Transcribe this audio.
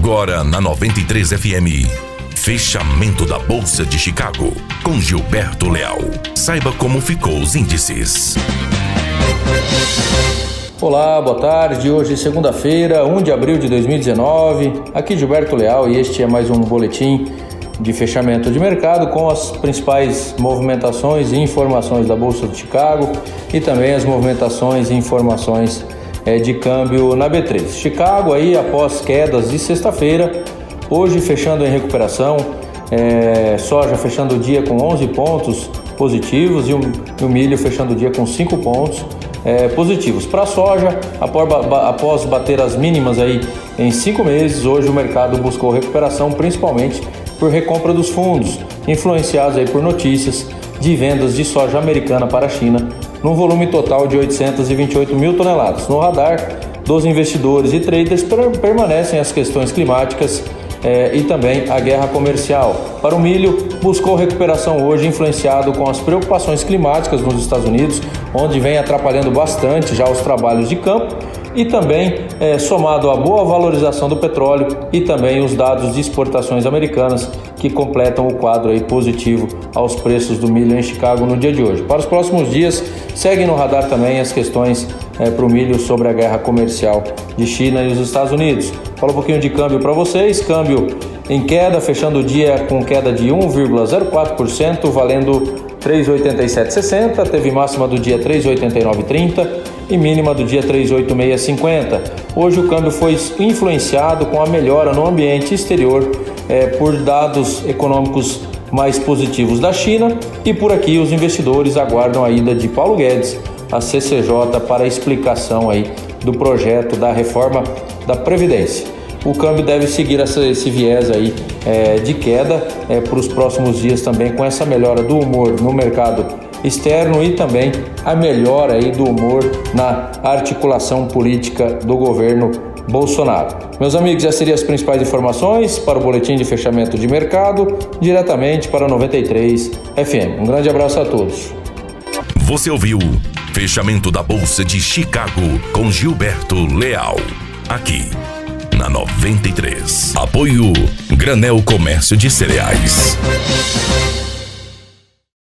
Agora na 93 FM. Fechamento da Bolsa de Chicago com Gilberto Leal. Saiba como ficou os índices. Olá, boa tarde. Hoje, segunda-feira, 1 de abril de 2019. Aqui Gilberto Leal e este é mais um boletim de fechamento de mercado com as principais movimentações e informações da Bolsa de Chicago e também as movimentações e informações é, de câmbio na B3. Chicago aí após quedas de sexta-feira, hoje fechando em recuperação, é, soja fechando o dia com 11 pontos positivos e o, e o milho fechando o dia com 5 pontos é, positivos. Para a soja, após bater as mínimas aí em cinco meses, hoje o mercado buscou recuperação, principalmente por recompra dos fundos, influenciados aí por notícias de vendas de soja americana para a China, num volume total de 828 mil toneladas. No radar dos investidores e traders permanecem as questões climáticas é, e também a guerra comercial. Para o milho, buscou recuperação hoje, influenciado com as preocupações climáticas nos Estados Unidos, onde vem atrapalhando bastante já os trabalhos de campo e também é, somado à boa valorização do petróleo e também os dados de exportações americanas que completam o quadro aí positivo aos preços do milho em Chicago no dia de hoje. Para os próximos dias, seguem no radar também as questões é, para o milho sobre a guerra comercial de China e os Estados Unidos. Fala um pouquinho de câmbio para vocês, câmbio em queda, fechando o dia com queda de 1,04%, valendo 3,8760, teve máxima do dia 3,8930 e mínima do dia 3,8650. Hoje o câmbio foi influenciado com a melhora no ambiente exterior é, por dados econômicos mais positivos da China e por aqui os investidores aguardam a ida de Paulo Guedes à CCJ para a explicação aí do projeto da reforma da Previdência o câmbio deve seguir essa, esse viés aí é, de queda é, para os próximos dias também com essa melhora do humor no mercado externo e também a melhora aí do humor na articulação política do governo Bolsonaro. Meus amigos, essas seriam as principais informações para o boletim de fechamento de mercado, diretamente para 93 FM. Um grande abraço a todos. Você ouviu Fechamento da Bolsa de Chicago com Gilberto Leal. Aqui na 93. Apoio Granel Comércio de Cereais.